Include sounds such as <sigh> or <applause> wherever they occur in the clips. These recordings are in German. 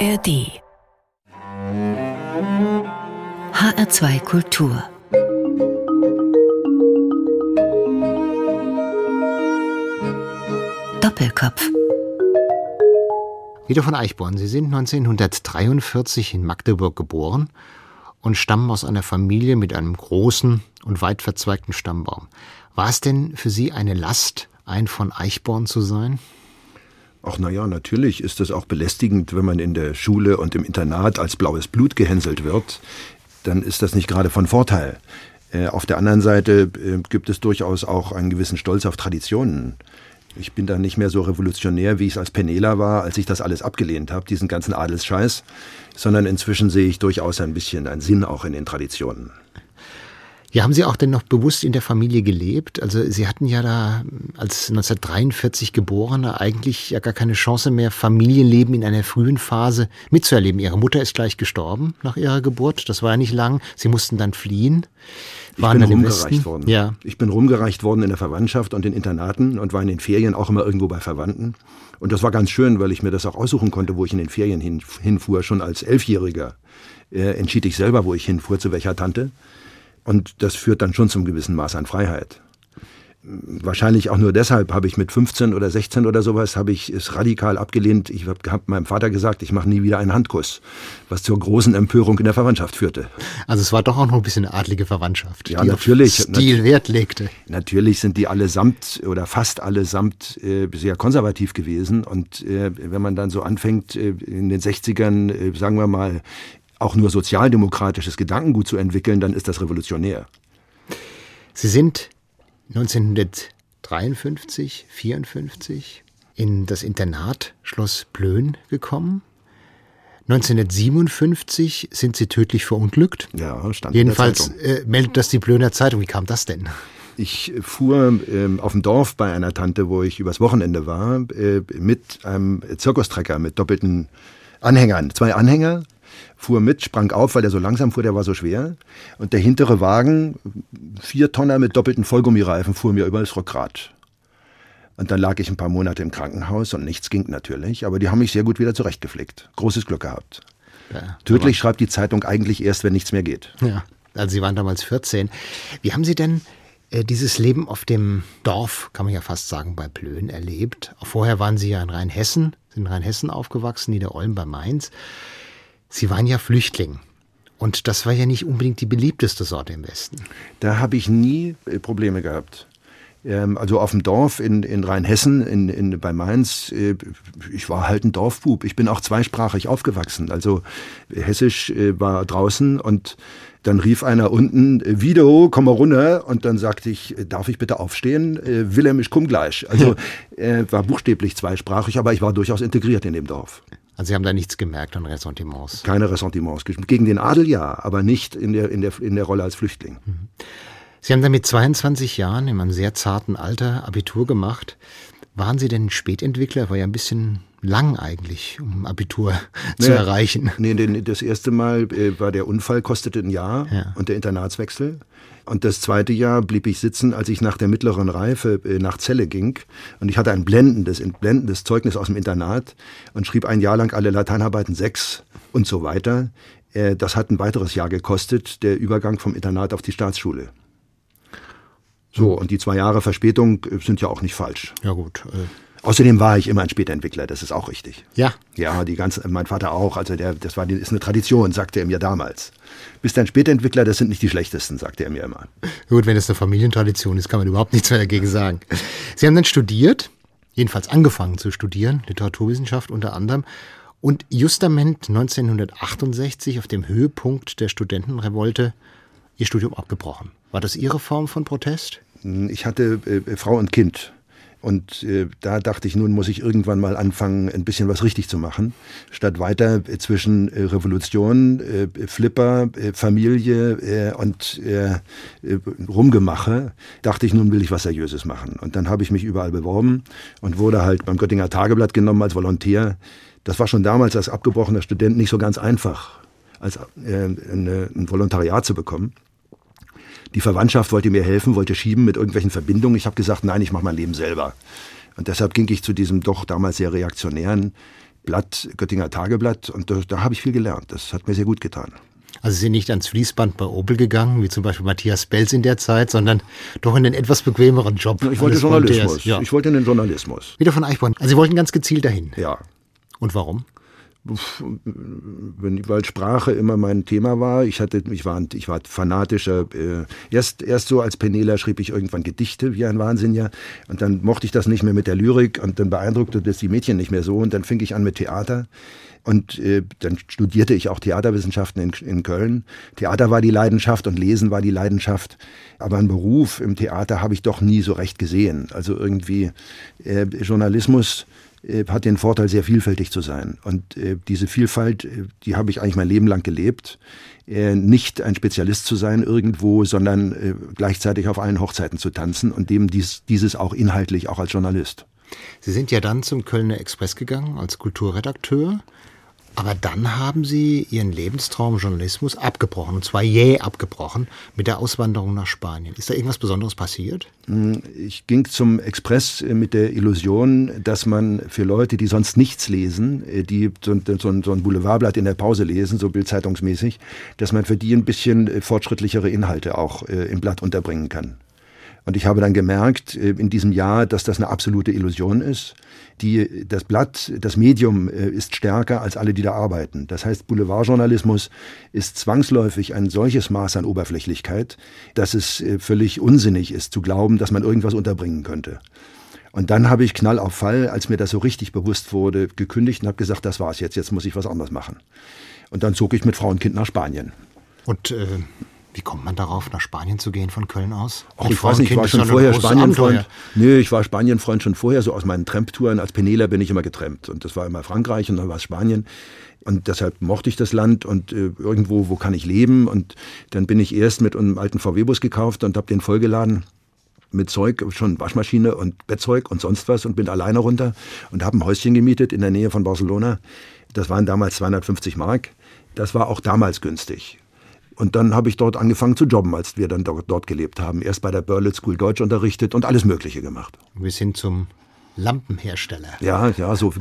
ARD HR2 Kultur Doppelkopf Wieder von Eichborn. Sie sind 1943 in Magdeburg geboren und stammen aus einer Familie mit einem großen und weit verzweigten Stammbaum. War es denn für Sie eine Last, ein von Eichborn zu sein? Ach naja, natürlich ist es auch belästigend, wenn man in der Schule und im Internat als blaues Blut gehänselt wird. Dann ist das nicht gerade von Vorteil. Äh, auf der anderen Seite äh, gibt es durchaus auch einen gewissen Stolz auf Traditionen. Ich bin da nicht mehr so revolutionär, wie ich es als Penela war, als ich das alles abgelehnt habe, diesen ganzen Adelsscheiß, sondern inzwischen sehe ich durchaus ein bisschen einen Sinn auch in den Traditionen. Ja, haben Sie auch denn noch bewusst in der Familie gelebt? Also Sie hatten ja da als 1943 Geborene eigentlich ja gar keine Chance mehr, Familienleben in einer frühen Phase mitzuerleben. Ihre Mutter ist gleich gestorben nach ihrer Geburt. Das war ja nicht lang. Sie mussten dann fliehen. Waren ich bin rumgereicht worden. Ja. Ich bin rumgereicht worden in der Verwandtschaft und in Internaten und war in den Ferien auch immer irgendwo bei Verwandten. Und das war ganz schön, weil ich mir das auch aussuchen konnte, wo ich in den Ferien hin, hinfuhr. Schon als Elfjähriger äh, entschied ich selber, wo ich hinfuhr, zu welcher Tante. Und das führt dann schon zum gewissen Maß an Freiheit. Wahrscheinlich auch nur deshalb habe ich mit 15 oder 16 oder sowas habe ich es radikal abgelehnt. Ich habe hab meinem Vater gesagt, ich mache nie wieder einen Handkuss, was zur großen Empörung in der Verwandtschaft führte. Also es war doch auch noch ein bisschen eine adlige Verwandtschaft, ja, die natürlich, auf Stil Wert legte. Natürlich sind die allesamt oder fast allesamt äh, sehr konservativ gewesen und äh, wenn man dann so anfängt äh, in den 60ern, äh, sagen wir mal, auch nur sozialdemokratisches Gedankengut zu entwickeln, dann ist das revolutionär. Sie sind 1953, 54 in das Internat Schloss Plön gekommen. 1957 sind sie tödlich verunglückt. Ja, stand Jedenfalls äh, meldet das die Plöner Zeitung. Wie kam das denn? Ich fuhr ähm, auf dem Dorf bei einer Tante, wo ich übers Wochenende war, äh, mit einem Zirkustrecker mit doppelten Anhängern. Zwei Anhänger, fuhr mit, sprang auf, weil er so langsam fuhr, der war so schwer. Und der hintere Wagen, vier Tonner mit doppelten Vollgummireifen, fuhr mir über das Rückgrat. Und dann lag ich ein paar Monate im Krankenhaus und nichts ging natürlich, aber die haben mich sehr gut wieder zurechtgepflegt. Großes Glück gehabt. Ja, Tödlich schreibt die Zeitung eigentlich erst, wenn nichts mehr geht. Ja, also Sie waren damals 14. Wie haben Sie denn äh, dieses Leben auf dem Dorf, kann man ja fast sagen, bei Plön erlebt? Vorher waren Sie ja in Rheinhessen, sind in Rheinhessen aufgewachsen, Niederolm bei Mainz. Sie waren ja Flüchtling. Und das war ja nicht unbedingt die beliebteste Sorte im Westen. Da habe ich nie äh, Probleme gehabt. Ähm, also auf dem Dorf in, in Rheinhessen, in, in, bei Mainz, äh, ich war halt ein Dorfbub. Ich bin auch zweisprachig aufgewachsen. Also Hessisch äh, war draußen und dann rief einer unten, Video, komm mal runter. Und dann sagte ich, darf ich bitte aufstehen? Willem, ich komm gleich. Also <laughs> war buchstäblich zweisprachig, aber ich war durchaus integriert in dem Dorf. Also Sie haben da nichts gemerkt an Ressentiments? Keine Ressentiments. Gegen den Adel ja, aber nicht in der, in der, in der Rolle als Flüchtling. Mhm. Sie haben dann mit 22 Jahren in einem sehr zarten Alter Abitur gemacht. Waren Sie denn Spätentwickler? War ja ein bisschen lang eigentlich, um Abitur zu naja, erreichen. Nee, das erste Mal äh, war der Unfall, kostete ein Jahr ja. und der Internatswechsel. Und das zweite Jahr blieb ich sitzen, als ich nach der mittleren Reife äh, nach Celle ging. Und ich hatte ein blendendes, ein blendendes Zeugnis aus dem Internat und schrieb ein Jahr lang alle Lateinarbeiten sechs und so weiter. Äh, das hat ein weiteres Jahr gekostet, der Übergang vom Internat auf die Staatsschule. So, und die zwei Jahre Verspätung äh, sind ja auch nicht falsch. Ja gut. Außerdem war ich immer ein Spätentwickler, das ist auch richtig. Ja. Ja, die ganze, mein Vater auch. Also der, das war, ist eine Tradition, sagte er mir damals. Bist ein Spätentwickler, das sind nicht die schlechtesten, sagte er mir immer. Gut, wenn es eine Familientradition ist, kann man überhaupt nichts mehr dagegen sagen. Sie haben dann studiert, jedenfalls angefangen zu studieren, Literaturwissenschaft unter anderem. Und justament 1968 auf dem Höhepunkt der Studentenrevolte Ihr Studium abgebrochen. War das Ihre Form von Protest? Ich hatte äh, Frau und Kind. Und äh, da dachte ich, nun muss ich irgendwann mal anfangen, ein bisschen was richtig zu machen. Statt weiter äh, zwischen äh, Revolution, äh, Flipper, äh, Familie äh, und äh, äh, Rumgemache, dachte ich, nun will ich was Seriöses machen. Und dann habe ich mich überall beworben und wurde halt beim Göttinger Tageblatt genommen als Volontär. Das war schon damals als abgebrochener Student nicht so ganz einfach, als äh, ein Volontariat zu bekommen. Die Verwandtschaft wollte mir helfen, wollte schieben mit irgendwelchen Verbindungen. Ich habe gesagt, nein, ich mache mein Leben selber. Und deshalb ging ich zu diesem doch damals sehr reaktionären Blatt, Göttinger Tageblatt. Und da, da habe ich viel gelernt. Das hat mir sehr gut getan. Also Sie sind nicht ans Fließband bei Opel gegangen, wie zum Beispiel Matthias Belz in der Zeit, sondern doch in den etwas bequemeren Job. Ich wollte Journalismus. Ja. Ich wollte in den Journalismus. Wieder von Eichborn. Also Sie wollten ganz gezielt dahin. Ja. Und warum? Weil Sprache immer mein Thema war. Ich hatte, ich war, ich war fanatischer. Äh, erst, erst so als Penela schrieb ich irgendwann Gedichte wie ein Wahnsinniger und dann mochte ich das nicht mehr mit der Lyrik und dann beeindruckte das die Mädchen nicht mehr so und dann fing ich an mit Theater. Und äh, dann studierte ich auch Theaterwissenschaften in, in Köln. Theater war die Leidenschaft und Lesen war die Leidenschaft. Aber einen Beruf im Theater habe ich doch nie so recht gesehen. Also irgendwie äh, Journalismus hat den Vorteil, sehr vielfältig zu sein. Und äh, diese Vielfalt, äh, die habe ich eigentlich mein Leben lang gelebt. Äh, nicht ein Spezialist zu sein irgendwo, sondern äh, gleichzeitig auf allen Hochzeiten zu tanzen und dem dies, dieses auch inhaltlich, auch als Journalist. Sie sind ja dann zum Kölner Express gegangen als Kulturredakteur. Aber dann haben Sie Ihren Lebenstraum Journalismus abgebrochen, und zwar jäh abgebrochen, mit der Auswanderung nach Spanien. Ist da irgendwas Besonderes passiert? Hm, ich ging zum Express äh, mit der Illusion, dass man für Leute, die sonst nichts lesen, äh, die so, ein Boulevardblatt in der Pause lesen, so bildzeitungsmäßig, dass man für die ein bisschen äh, fortschrittlichere Inhalte auch im Blatt unterbringen kann. Und ich habe dann gemerkt in diesem Jahr, dass das eine absolute Illusion ist die, das Blatt, das Medium äh, ist stärker als alle, die da arbeiten. Das heißt, Boulevardjournalismus ist zwangsläufig ein solches Maß an Oberflächlichkeit, dass es äh, völlig unsinnig ist zu glauben, dass man irgendwas unterbringen könnte. Und dann habe ich Knall auf Fall, als mir das so richtig bewusst wurde, gekündigt und habe gesagt, das war's jetzt, jetzt muss ich was anderes machen. Und dann zog ich mit Frau und Kind nach Spanien. Und äh, wie kommt man darauf, nach Spanien zu gehen von Köln aus? Ach, ich weiß nicht, ich war schon vorher Spanienfreund. Nee, ich war Spanienfreund schon vorher, so aus meinen Tramp-Touren. Als Penela bin ich immer getrampt. Und das war immer Frankreich und dann war es Spanien. Und deshalb mochte ich das Land und äh, irgendwo, wo kann ich leben? Und dann bin ich erst mit einem alten VW-Bus gekauft und habe den vollgeladen mit Zeug, schon Waschmaschine und Bettzeug und sonst was und bin alleine runter und habe ein Häuschen gemietet in der Nähe von Barcelona. Das waren damals 250 Mark. Das war auch damals günstig. Und dann habe ich dort angefangen zu jobben, als wir dann dort, dort gelebt haben. Erst bei der Berlitz School Deutsch unterrichtet und alles Mögliche gemacht. Wir sind zum Lampenhersteller. Ja, ja, so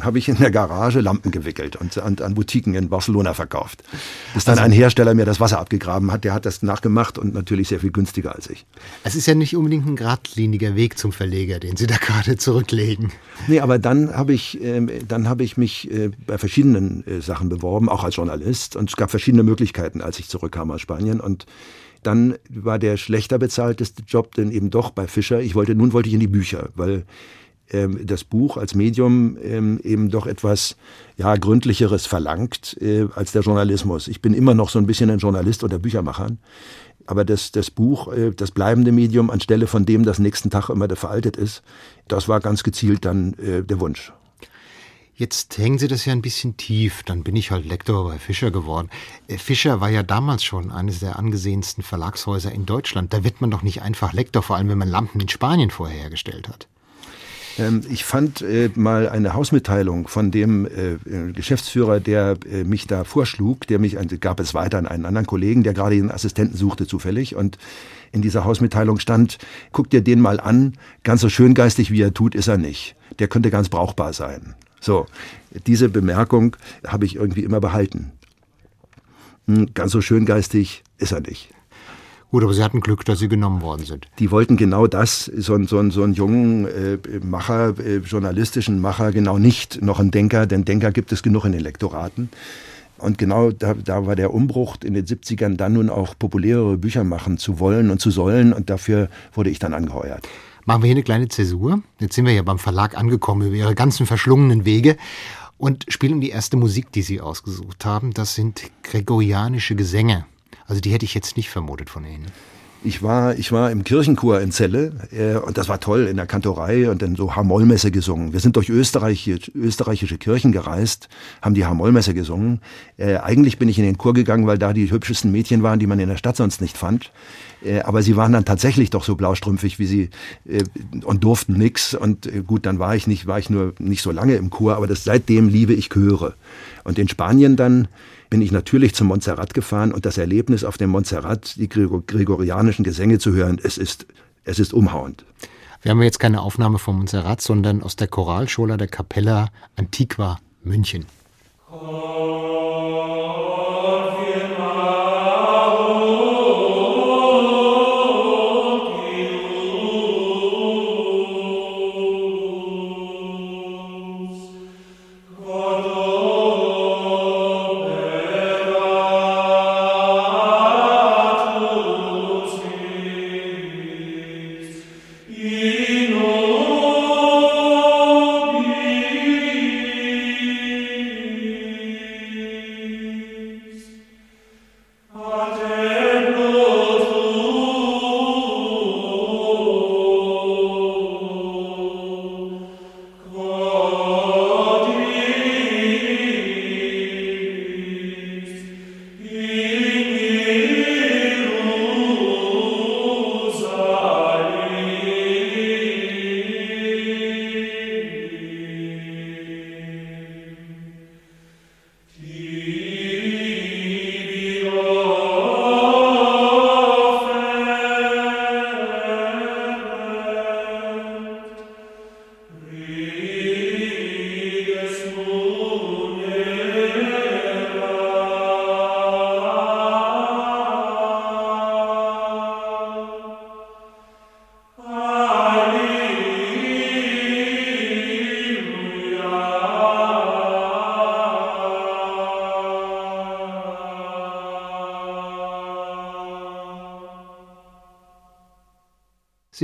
habe ich in der Garage Lampen gewickelt und an, an, Boutiquen in Barcelona verkauft. Bis dann also, ein Hersteller mir das Wasser abgegraben hat, der hat das nachgemacht und natürlich sehr viel günstiger als ich. Es ist ja nicht unbedingt ein geradliniger Weg zum Verleger, den Sie da <laughs> gerade zurücklegen. Nee, aber dann habe ich, äh, dann habe ich mich äh, bei verschiedenen äh, Sachen beworben, auch als Journalist. Und es gab verschiedene Möglichkeiten, als ich zurückkam aus Spanien. Und dann war der schlechter bezahlteste Job denn eben doch bei Fischer. Ich wollte, nun wollte ich in die Bücher, weil ähm, das Buch als Medium ähm, eben doch etwas ja, gründlicheres verlangt äh, als der Journalismus. Ich bin immer noch so ein bisschen ein Journalist oder Büchermacher. Aber das, das Buch, äh, das bleibende Medium, anstelle von dem das nächsten Tag immer veraltet ist, das war ganz gezielt dann äh, der Wunsch. Jetzt hängen Sie das ja ein bisschen tief. Dann bin ich halt Lektor bei Fischer geworden. Äh, Fischer war ja damals schon eines der angesehensten Verlagshäuser in Deutschland. Da wird man doch nicht einfach Lektor, vor allem wenn man Lampen in Spanien vorher hergestellt hat. Ähm, ich fand äh, mal eine Hausmitteilung von dem äh, Geschäftsführer, der mich da vorschlug, der mich, gab es weiter an einen anderen Kollegen, der gerade einen Assistenten suchte zufällig und in dieser Hausmitteilung stand, guck dir den mal an, ganz so schöngeistig wie er tut, ist er nicht. Der könnte ganz brauchbar sein. So, diese Bemerkung habe ich irgendwie immer behalten. Hm, ganz so schöngeistig ist er nicht. Gut, aber Sie hatten Glück, dass Sie genommen worden sind. Die wollten genau das, so, so, so einen jungen äh, Macher, äh, journalistischen Macher, genau nicht noch einen Denker, denn Denker gibt es genug in den Lektoraten. Und genau da, da war der Umbruch in den 70ern, dann nun auch populärere Bücher machen zu wollen und zu sollen. Und dafür wurde ich dann angeheuert. Machen wir hier eine kleine Zäsur. Jetzt sind wir ja beim Verlag angekommen über Ihre ganzen verschlungenen Wege und spielen die erste Musik, die Sie ausgesucht haben. Das sind gregorianische Gesänge. Also die hätte ich jetzt nicht vermutet von Ihnen. Ich war, ich war im Kirchenchor in Celle äh, und das war toll in der Kantorei und dann so Hamollmesse gesungen. Wir sind durch Österreich, österreichische Kirchen gereist, haben die Hamollmesse gesungen. Äh, eigentlich bin ich in den Chor gegangen, weil da die hübschesten Mädchen waren, die man in der Stadt sonst nicht fand. Äh, aber sie waren dann tatsächlich doch so blaustrümpfig wie sie äh, und durften nix. Und äh, gut, dann war ich nicht, war ich nur nicht so lange im Chor, aber das, seitdem liebe ich Chöre. Und in Spanien dann bin ich natürlich zum Montserrat gefahren und das Erlebnis auf dem Montserrat, die gregorianischen Gesänge zu hören, es ist, es ist umhauend. Wir haben jetzt keine Aufnahme vom Montserrat, sondern aus der Choralschola der Capella Antiqua München.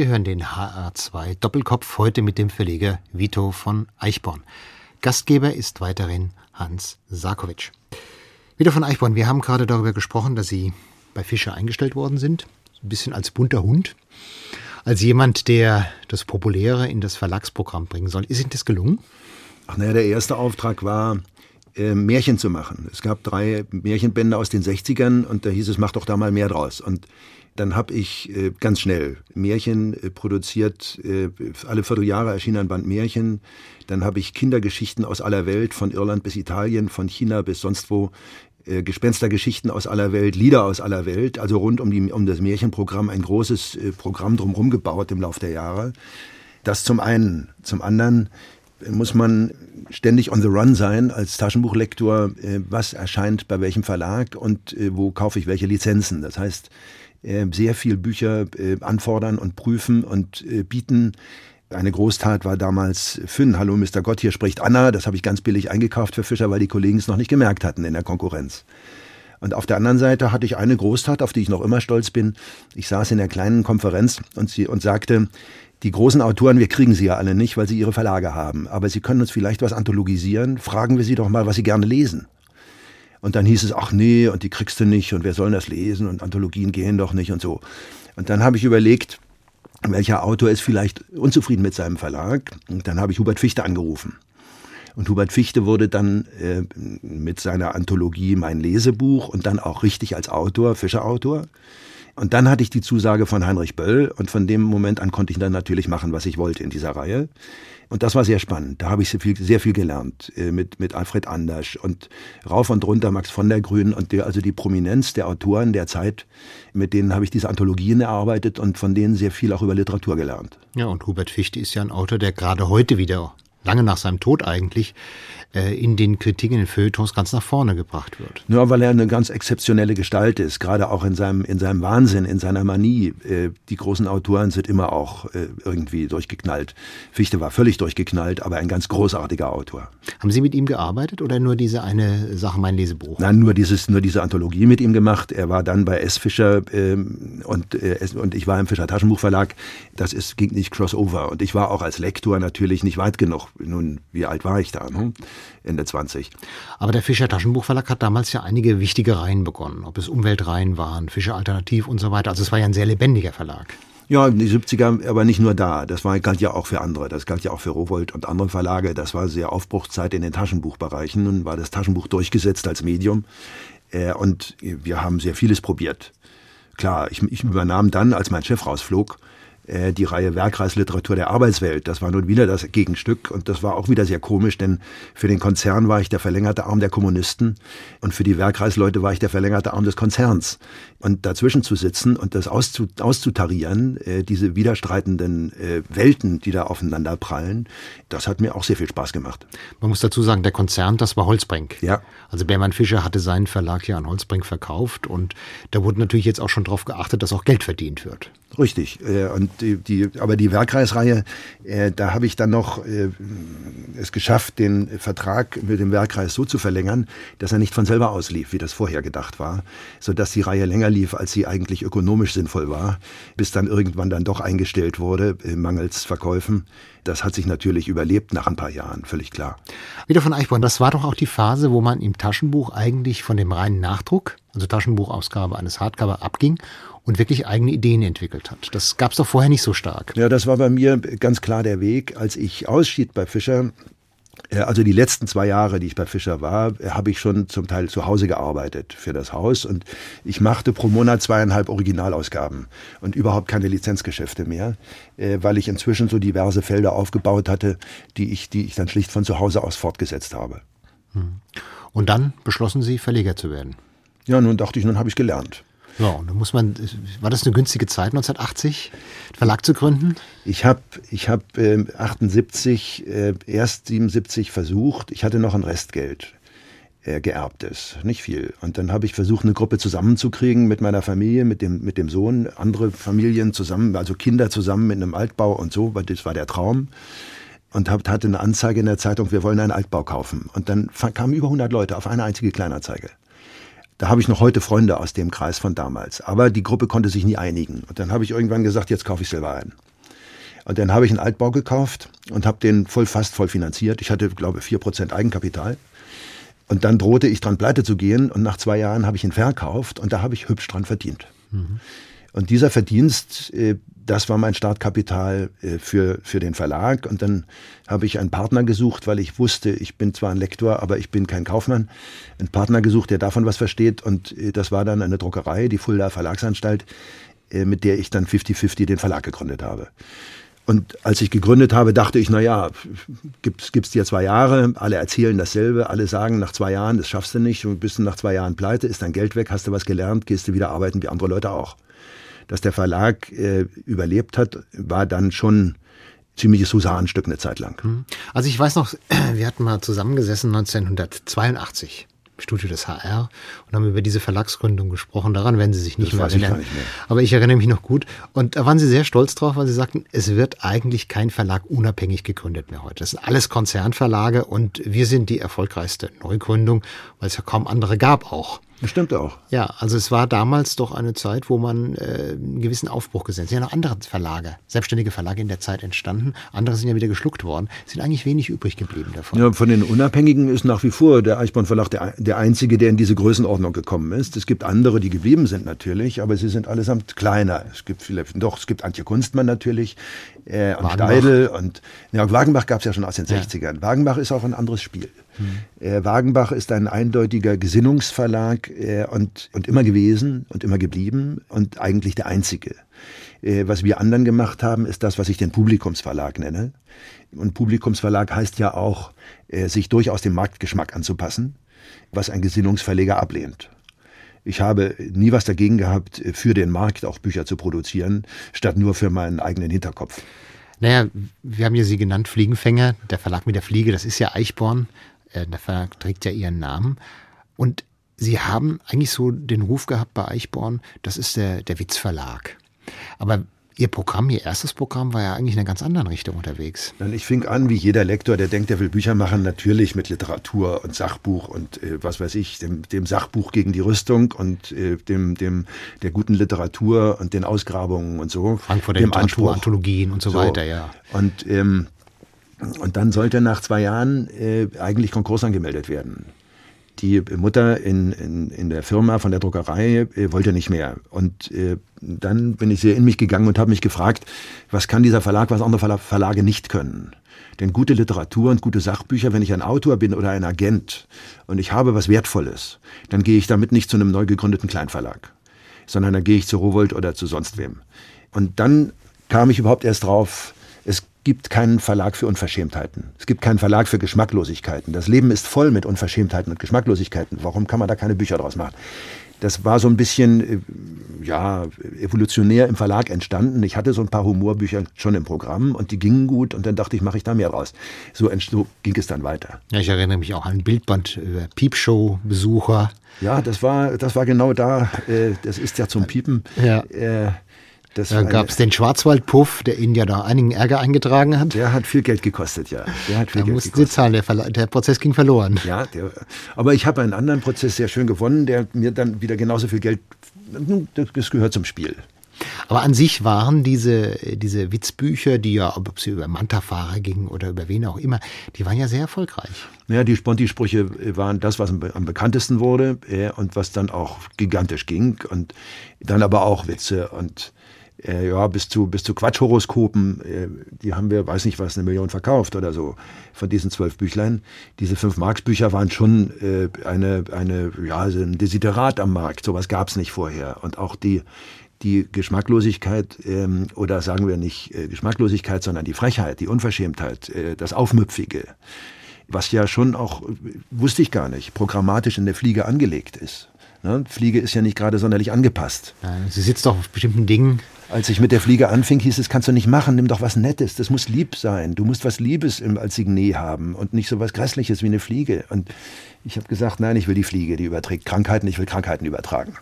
Sie hören den HR2 Doppelkopf heute mit dem Verleger Vito von Eichborn. Gastgeber ist weiterhin Hans Sarkovic. Vito von Eichborn, wir haben gerade darüber gesprochen, dass Sie bei Fischer eingestellt worden sind. Ein bisschen als bunter Hund. Als jemand, der das Populäre in das Verlagsprogramm bringen soll. Ist Ihnen das gelungen? Ach naja, der erste Auftrag war, äh, Märchen zu machen. Es gab drei Märchenbände aus den 60ern und da hieß es, mach doch da mal mehr draus. Und dann habe ich äh, ganz schnell Märchen äh, produziert. Äh, alle Vierteljahre erschien ein Band Märchen. Dann habe ich Kindergeschichten aus aller Welt, von Irland bis Italien, von China bis sonst wo. Äh, Gespenstergeschichten aus aller Welt, Lieder aus aller Welt, also rund um, die, um das Märchenprogramm ein großes äh, Programm drumherum gebaut im Laufe der Jahre. Das zum einen. Zum anderen muss man ständig on the run sein als Taschenbuchlektor, äh, was erscheint bei welchem Verlag und wo kaufe ich welche Lizenzen. Das heißt, äh, sehr viel Bücher äh, anfordern und prüfen und äh, bieten. Eine Großtat war damals Finn, hallo Mr. Gott, hier spricht Anna. Das habe ich ganz billig eingekauft für Fischer, weil die Kollegen es noch nicht gemerkt hatten in der Konkurrenz. Und auf der anderen Seite hatte ich eine Großtat, auf die ich noch immer stolz bin. Ich saß in der kleinen Konferenz und, sie, und sagte, die großen Autoren, wir kriegen sie ja alle nicht, weil sie ihre Verlage haben. Aber sie können uns vielleicht was anthologisieren. Fragen wir sie doch mal, was sie gerne lesen. Und dann hieß es, ach nee, und die kriegst du nicht und wer soll das lesen und Anthologien gehen doch nicht und so. Und dann habe ich überlegt, welcher Autor ist vielleicht unzufrieden mit seinem Verlag. Und dann habe ich Hubert Fichte angerufen. Und Hubert Fichte wurde dann äh, mit seiner Anthologie mein Lesebuch und dann auch richtig als Autor, Fischerautor. Und dann hatte ich die Zusage von Heinrich Böll und von dem Moment an konnte ich dann natürlich machen, was ich wollte in dieser Reihe. Und das war sehr spannend. Da habe ich sehr viel, sehr viel gelernt äh, mit, mit Alfred Anders und rauf und runter Max von der Grün und der, also die Prominenz der Autoren der Zeit, mit denen habe ich diese Anthologien erarbeitet und von denen sehr viel auch über Literatur gelernt. Ja, und Hubert Fichte ist ja ein Autor, der gerade heute wieder lange nach seinem Tod eigentlich, äh, in den Kritiken, in den Feuilletons ganz nach vorne gebracht wird. Ja, weil er eine ganz exzeptionelle Gestalt ist, gerade auch in seinem, in seinem Wahnsinn, in seiner Manie. Äh, die großen Autoren sind immer auch äh, irgendwie durchgeknallt. Fichte war völlig durchgeknallt, aber ein ganz großartiger Autor. Haben Sie mit ihm gearbeitet oder nur diese eine Sache, mein Lesebuch? Nein, nur, dieses, nur diese Anthologie mit ihm gemacht. Er war dann bei S. Fischer ähm, und, äh, und ich war im Fischer Taschenbuchverlag. Das ist, ging nicht crossover. Und ich war auch als Lektor natürlich nicht weit genug nun, wie alt war ich da? Ne? Ende 20. Aber der Fischer Taschenbuchverlag hat damals ja einige wichtige Reihen begonnen, ob es Umweltreihen waren, Fischer Alternativ und so weiter. Also es war ja ein sehr lebendiger Verlag. Ja, die 70er, aber nicht nur da. Das war, galt ja auch für andere. Das galt ja auch für Rowold und andere Verlage. Das war sehr Aufbruchszeit in den Taschenbuchbereichen. Nun war das Taschenbuch durchgesetzt als Medium. Äh, und wir haben sehr vieles probiert. Klar, ich, ich übernahm dann, als mein Chef rausflog, äh, die Reihe Werkreisliteratur der Arbeitswelt. Das war nun wieder das Gegenstück und das war auch wieder sehr komisch, denn für den Konzern war ich der verlängerte Arm der Kommunisten und für die Werkreisleute war ich der verlängerte Arm des Konzerns. Und dazwischen zu sitzen und das auszutarieren, äh, diese widerstreitenden äh, Welten, die da aufeinander prallen, das hat mir auch sehr viel Spaß gemacht. Man muss dazu sagen, der Konzern, das war Holzbrink. Ja. Also Beermann Fischer hatte seinen Verlag ja an Holzbrink verkauft und da wurde natürlich jetzt auch schon darauf geachtet, dass auch Geld verdient wird. Richtig. Äh, und die, die, aber die Werkreisreihe, äh, da habe ich dann noch äh, es geschafft, den Vertrag mit dem Werkreis so zu verlängern, dass er nicht von selber auslief, wie das vorher gedacht war, sodass die Reihe länger lief, als sie eigentlich ökonomisch sinnvoll war, bis dann irgendwann dann doch eingestellt wurde, mangels Verkäufen. Das hat sich natürlich überlebt nach ein paar Jahren, völlig klar. Wieder von Eichborn, das war doch auch die Phase, wo man im Taschenbuch eigentlich von dem reinen Nachdruck, also Taschenbuchausgabe eines Hardcover, abging und wirklich eigene Ideen entwickelt hat. Das gab es doch vorher nicht so stark. Ja, das war bei mir ganz klar der Weg. Als ich ausschied bei Fischer, äh, also die letzten zwei Jahre, die ich bei Fischer war, habe ich schon zum Teil zu Hause gearbeitet für das Haus und ich machte pro Monat zweieinhalb Originalausgaben und überhaupt keine Lizenzgeschäfte mehr, äh, weil ich inzwischen so diverse Felder aufgebaut hatte, die ich, die ich dann schlicht von zu Hause aus fortgesetzt habe. Hm. Und dann beschlossen Sie, Verleger zu werden. Ja, nun dachte ich, nun habe ich gelernt. Ja, und da muss man, war das eine günstige Zeit 1980, einen Verlag zu gründen? Ich habe ich hab, äh, 78, äh, erst 77 versucht. Ich hatte noch ein Restgeld äh, geerbtes, nicht viel. Und dann habe ich versucht, eine Gruppe zusammenzukriegen mit meiner Familie, mit dem, mit dem Sohn, andere Familien zusammen, also Kinder zusammen in einem Altbau und so, weil das war der Traum. Und hab, hatte eine Anzeige in der Zeitung, wir wollen einen Altbau kaufen. Und dann kamen über 100 Leute auf eine einzige Kleinanzeige. Da habe ich noch heute Freunde aus dem Kreis von damals. Aber die Gruppe konnte sich nie einigen. Und dann habe ich irgendwann gesagt, jetzt kaufe ich selber einen. Und dann habe ich einen Altbau gekauft und habe den voll fast voll finanziert. Ich hatte, glaube ich, 4% Eigenkapital. Und dann drohte ich dran pleite zu gehen und nach zwei Jahren habe ich ihn verkauft und da habe ich hübsch dran verdient. Mhm. Und dieser Verdienst, äh, das war mein Startkapital äh, für, für den Verlag. Und dann habe ich einen Partner gesucht, weil ich wusste, ich bin zwar ein Lektor, aber ich bin kein Kaufmann. Einen Partner gesucht, der davon was versteht. Und äh, das war dann eine Druckerei, die Fulda Verlagsanstalt, äh, mit der ich dann 50-50 den Verlag gegründet habe. Und als ich gegründet habe, dachte ich, na ja, gibt's gibt's dir zwei Jahre, alle erzählen dasselbe, alle sagen nach zwei Jahren, das schaffst du nicht, du bist nach zwei Jahren pleite, ist dein Geld weg, hast du was gelernt, gehst du wieder arbeiten wie andere Leute auch dass der Verlag äh, überlebt hat, war dann schon ziemliches Husarenstück eine Zeit lang. Mhm. Also ich weiß noch, <clears throat> wir hatten mal zusammengesessen 1982 Studio des HR und haben über diese Verlagsgründung gesprochen. Daran werden Sie sich nicht, mehr erinnern. Nicht mehr. Aber ich erinnere mich noch gut. Und da waren Sie sehr stolz drauf, weil Sie sagten, es wird eigentlich kein Verlag unabhängig gegründet mehr heute. Das sind alles Konzernverlage und wir sind die erfolgreichste Neugründung, weil es ja kaum andere gab auch. Das stimmt auch. Ja, also es war damals doch eine Zeit, wo man äh, einen gewissen Aufbruch gesetzt hat. Es sind ja noch andere Verlage, selbstständige Verlage in der Zeit entstanden. Andere sind ja wieder geschluckt worden. Es sind eigentlich wenig übrig geblieben davon. Ja, von den Unabhängigen ist nach wie vor der Eichborn Verlag der, der einzige, der in diese Größenordnung gekommen ist. Es gibt andere, die geblieben sind natürlich, aber sie sind allesamt kleiner. Es gibt viele, doch, es gibt Antje Kunstmann natürlich äh, und Steidel und ja, Wagenbach gab es ja schon aus den ja. 60ern. Wagenbach ist auch ein anderes Spiel. Mhm. Wagenbach ist ein eindeutiger Gesinnungsverlag äh, und, und immer gewesen und immer geblieben und eigentlich der einzige. Äh, was wir anderen gemacht haben, ist das, was ich den Publikumsverlag nenne. Und Publikumsverlag heißt ja auch, äh, sich durchaus dem Marktgeschmack anzupassen, was ein Gesinnungsverleger ablehnt. Ich habe nie was dagegen gehabt, für den Markt auch Bücher zu produzieren, statt nur für meinen eigenen Hinterkopf. Naja, wir haben ja Sie genannt, Fliegenfänger, der Verlag mit der Fliege, das ist ja Eichborn. Äh, der Verlag trägt ja ihren Namen. Und sie haben eigentlich so den Ruf gehabt bei Eichborn, das ist der, der Witzverlag. Aber Ihr Programm, Ihr erstes Programm war ja eigentlich in einer ganz anderen Richtung unterwegs. Ich fing an, wie jeder Lektor, der denkt, der will Bücher machen, natürlich mit Literatur und Sachbuch und äh, was weiß ich, dem, dem, Sachbuch gegen die Rüstung und äh, dem, dem, der guten Literatur und den Ausgrabungen und so. Frankfurter dem Literatur, Anthologien und so, so, weiter, ja. Und ähm, und dann sollte nach zwei Jahren äh, eigentlich Konkurs angemeldet werden. Die Mutter in, in, in der Firma von der Druckerei äh, wollte nicht mehr. Und äh, dann bin ich sehr in mich gegangen und habe mich gefragt, was kann dieser Verlag, was andere Verlage nicht können. Denn gute Literatur und gute Sachbücher, wenn ich ein Autor bin oder ein Agent und ich habe was Wertvolles, dann gehe ich damit nicht zu einem neu gegründeten Kleinverlag, sondern dann gehe ich zu Rowold oder zu sonst wem. Und dann kam ich überhaupt erst drauf, gibt keinen Verlag für Unverschämtheiten. Es gibt keinen Verlag für Geschmacklosigkeiten. Das Leben ist voll mit Unverschämtheiten und Geschmacklosigkeiten. Warum kann man da keine Bücher draus machen? Das war so ein bisschen äh, ja, evolutionär im Verlag entstanden. Ich hatte so ein paar Humorbücher schon im Programm und die gingen gut und dann dachte ich, mache ich da mehr draus. So, so ging es dann weiter. Ja, ich erinnere mich auch an ein Bildband über Piepshow-Besucher. Ja, das war, das war genau da. Äh, das ist ja zum Piepen. Ja. Äh, das da gab es den Schwarzwaldpuff, der Ihnen ja da einigen Ärger eingetragen hat. Der hat viel Geld gekostet, ja. Der hat viel da Geld mussten gekostet. Sie zahlen, der, der, Prozess ging verloren. Ja, der, aber ich habe einen anderen Prozess sehr schön gewonnen, der mir dann wieder genauso viel Geld, das gehört zum Spiel. Aber an sich waren diese, diese Witzbücher, die ja, ob sie über Manta-Fahrer gingen oder über wen auch immer, die waren ja sehr erfolgreich. Ja, die Sponti-Sprüche waren das, was am bekanntesten wurde und was dann auch gigantisch ging und dann aber auch Witze und äh, ja, bis zu, bis zu Quatschhoroskopen, äh, die haben wir, weiß nicht was, eine Million verkauft oder so von diesen zwölf Büchlein. Diese fünf Marx-Bücher waren schon äh, eine, eine, ja, ein Desiderat am Markt. Sowas gab es nicht vorher. Und auch die, die Geschmacklosigkeit ähm, oder sagen wir nicht äh, Geschmacklosigkeit, sondern die Frechheit, die Unverschämtheit, äh, das Aufmüpfige, was ja schon auch, wusste ich gar nicht, programmatisch in der Fliege angelegt ist. Ne? Fliege ist ja nicht gerade sonderlich angepasst. Ja, sie sitzt doch auf bestimmten Dingen. Als ich mit der Fliege anfing, hieß es, kannst du nicht machen, nimm doch was Nettes, das muss lieb sein. Du musst was Liebes als Signet haben und nicht so was Grässliches wie eine Fliege. Und ich habe gesagt, nein, ich will die Fliege, die überträgt Krankheiten, ich will Krankheiten übertragen.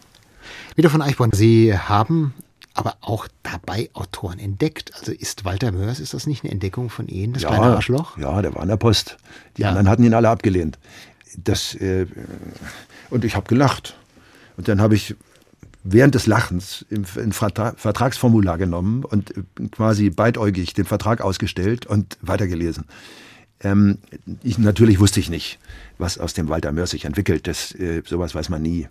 Wieder von Eichborn, Sie haben aber auch dabei Autoren entdeckt. Also ist Walter Mörs, ist das nicht eine Entdeckung von Ihnen, das ja, kleine Arschloch? Ja, der war in der Post. Die ja. anderen hatten ihn alle abgelehnt. Das, äh, und ich habe gelacht. Und dann habe ich während des Lachens ein Vertragsformular genommen und äh, quasi beidäugig den Vertrag ausgestellt und weitergelesen. Ähm, ich, natürlich wusste ich nicht, was aus dem Walter Mörs sich entwickelt. Das, äh, sowas weiß man nie.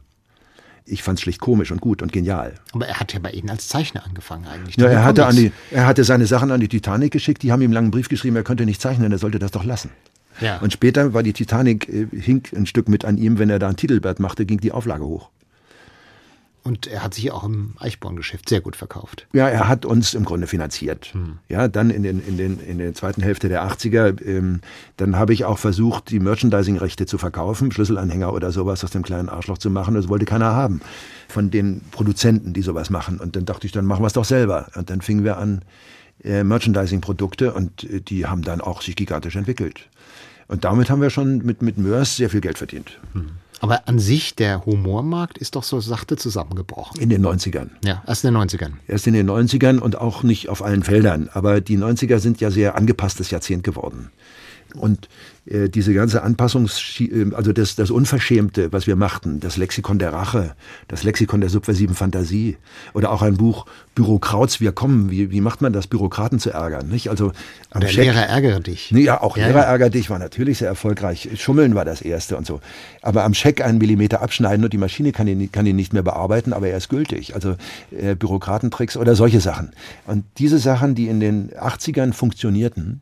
Ich fand es schlicht komisch und gut und genial. Aber er hat ja bei Ihnen als Zeichner angefangen eigentlich. Ja, er hatte, die, er hatte seine Sachen an die Titanic geschickt, die haben ihm einen langen Brief geschrieben, er könnte nicht zeichnen, er sollte das doch lassen. Ja. Und später war die Titanic, äh, hing ein Stück mit an ihm, wenn er da ein Titelblatt machte, ging die Auflage hoch. Und er hat sich auch im Eichborn-Geschäft sehr gut verkauft. Ja, er hat uns im Grunde finanziert. Hm. Ja, dann in, den, in, den, in der zweiten Hälfte der 80er, ähm, dann habe ich auch versucht, die Merchandising-Rechte zu verkaufen, Schlüsselanhänger oder sowas aus dem kleinen Arschloch zu machen. Das wollte keiner haben von den Produzenten, die sowas machen. Und dann dachte ich, dann machen wir es doch selber. Und dann fingen wir an, äh, Merchandising-Produkte und äh, die haben dann auch sich gigantisch entwickelt. Und damit haben wir schon mit, mit Mörs sehr viel Geld verdient. Hm. Aber an sich, der Humormarkt ist doch so sachte zusammengebrochen. In den 90ern. Ja, erst in den 90ern. Erst in den 90ern und auch nicht auf allen Feldern. Aber die 90er sind ja sehr angepasstes Jahrzehnt geworden. Und äh, diese ganze Anpassungs, äh, also das, das Unverschämte, was wir machten, das Lexikon der Rache, das Lexikon der subversiven Fantasie oder auch ein Buch Bürokrats, wir kommen, wie, wie macht man das, Bürokraten zu ärgern, nicht? Also am der Scheck, Lehrer ärgere dich. Nee, ja, auch ja, Lehrer ja. ärgere dich war natürlich sehr erfolgreich. Schummeln war das erste und so. Aber am Scheck einen Millimeter abschneiden und die Maschine kann ihn, kann ihn nicht mehr bearbeiten, aber er ist gültig. Also äh, Bürokratentricks oder solche Sachen. Und diese Sachen, die in den 80ern funktionierten,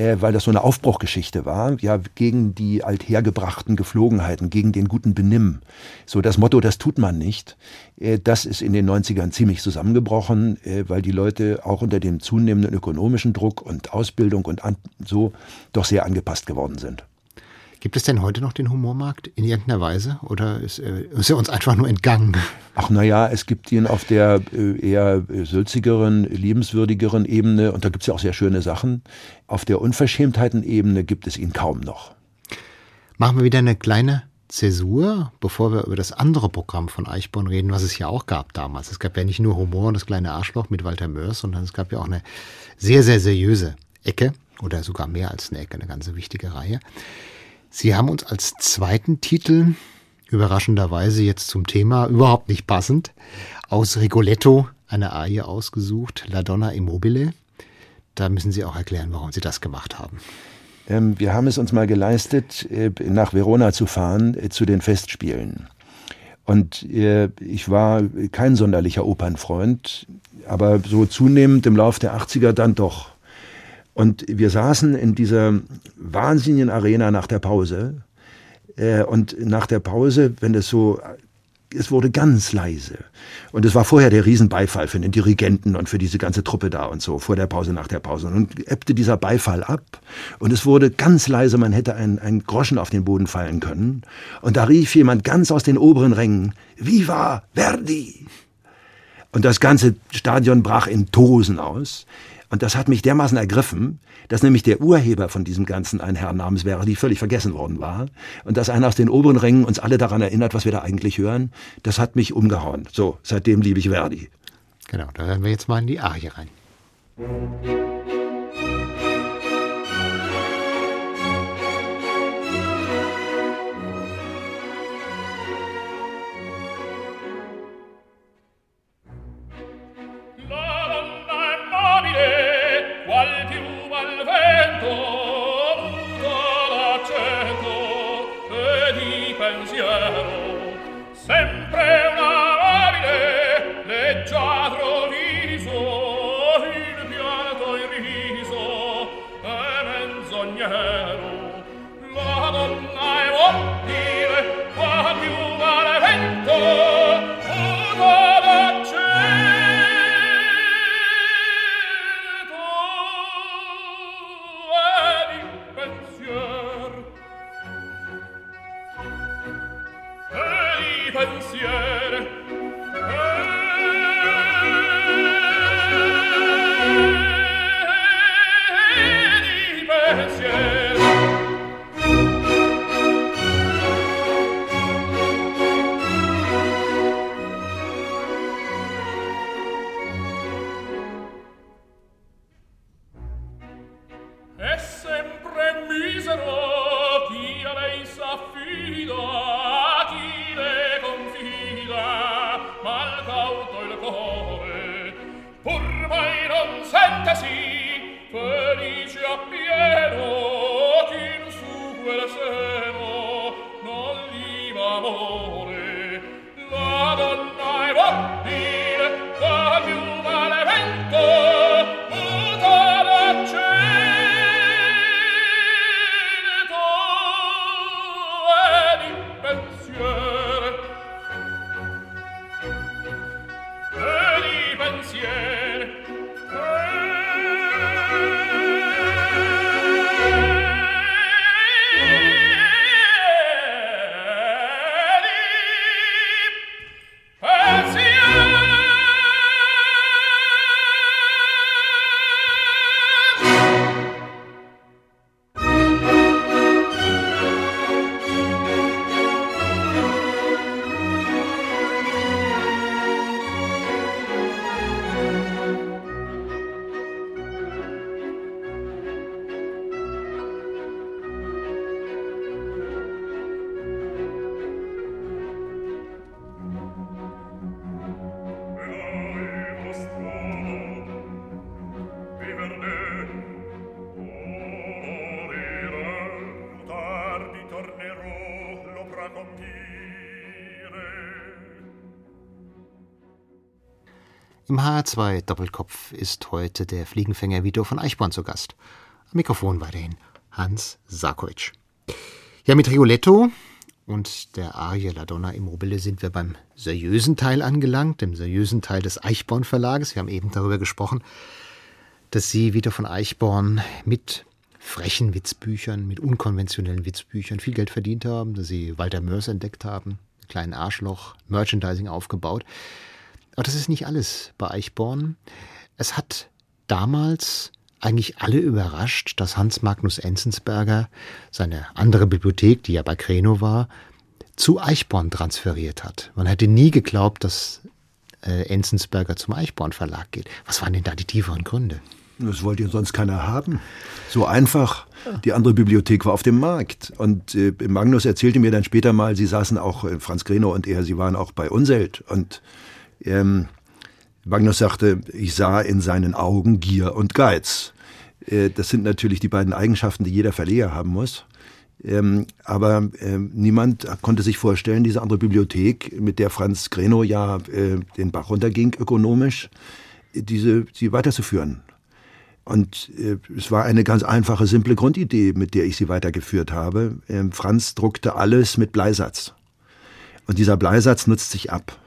äh, weil das so eine Aufbruchgeschichte war, ja, gegen die althergebrachten Geflogenheiten, gegen den guten Benimm. So das Motto, das tut man nicht, äh, das ist in den 90ern ziemlich zusammengebrochen, äh, weil die Leute auch unter dem zunehmenden ökonomischen Druck und Ausbildung und so doch sehr angepasst geworden sind. Gibt es denn heute noch den Humormarkt in irgendeiner Weise oder ist, äh, ist er uns einfach nur entgangen? Ach naja, es gibt ihn auf der äh, eher sülzigeren, liebenswürdigeren Ebene und da gibt es ja auch sehr schöne Sachen. Auf der Unverschämtheiten-Ebene gibt es ihn kaum noch. Machen wir wieder eine kleine Zäsur, bevor wir über das andere Programm von Eichborn reden, was es ja auch gab damals. Es gab ja nicht nur Humor und das kleine Arschloch mit Walter Mörs, sondern es gab ja auch eine sehr, sehr seriöse Ecke oder sogar mehr als eine Ecke, eine ganz wichtige Reihe. Sie haben uns als zweiten Titel, überraschenderweise jetzt zum Thema, überhaupt nicht passend, aus Rigoletto eine Arie ausgesucht, La Donna Immobile. Da müssen Sie auch erklären, warum Sie das gemacht haben. Ähm, wir haben es uns mal geleistet, äh, nach Verona zu fahren, äh, zu den Festspielen. Und äh, ich war kein sonderlicher Opernfreund, aber so zunehmend im Lauf der 80er dann doch. Und wir saßen in dieser wahnsinnigen Arena nach der Pause. Äh, und nach der Pause, wenn es so es wurde ganz leise. Und es war vorher der Riesenbeifall für den Dirigenten und für diese ganze Truppe da und so, vor der Pause, nach der Pause. Und dann ebbte dieser Beifall ab und es wurde ganz leise, man hätte einen, einen Groschen auf den Boden fallen können. Und da rief jemand ganz aus den oberen Rängen, Viva Verdi! Und das ganze Stadion brach in Tosen aus. Und das hat mich dermaßen ergriffen, dass nämlich der Urheber von diesem Ganzen ein Herr namens Verdi völlig vergessen worden war. Und dass einer aus den oberen Rängen uns alle daran erinnert, was wir da eigentlich hören, das hat mich umgehauen. So, seitdem liebe ich Verdi. Genau, da hören wir jetzt mal in die Arie rein. Im HR2 Doppelkopf ist heute der Fliegenfänger Vito von Eichborn zu Gast. Am Mikrofon weiterhin Hans Sarkovic. Ja, mit Rioletto und der Arie La Donna Immobile sind wir beim seriösen Teil angelangt, dem seriösen Teil des Eichborn Verlages. Wir haben eben darüber gesprochen, dass Sie, Vito von Eichborn, mit frechen Witzbüchern, mit unkonventionellen Witzbüchern viel Geld verdient haben, dass Sie Walter Mörs entdeckt haben, einen kleinen Arschloch, Merchandising aufgebaut. Aber das ist nicht alles bei Eichborn. Es hat damals eigentlich alle überrascht, dass Hans Magnus Enzensberger seine andere Bibliothek, die ja bei Kreno war, zu Eichborn transferiert hat. Man hätte nie geglaubt, dass äh, Enzensberger zum Eichborn Verlag geht. Was waren denn da die tieferen Gründe? Das wollte ja sonst keiner haben. So einfach. Die andere Bibliothek war auf dem Markt. Und äh, Magnus erzählte mir dann später mal, sie saßen auch, äh, Franz Greno und er, sie waren auch bei Unselt. Und ähm, Magnus sagte, ich sah in seinen Augen Gier und Geiz. Äh, das sind natürlich die beiden Eigenschaften, die jeder Verleger haben muss. Ähm, aber äh, niemand konnte sich vorstellen, diese andere Bibliothek, mit der Franz Greno ja äh, den Bach runterging ökonomisch, diese sie weiterzuführen. Und äh, es war eine ganz einfache, simple Grundidee, mit der ich sie weitergeführt habe. Ähm, Franz druckte alles mit Bleisatz. Und dieser Bleisatz nutzt sich ab.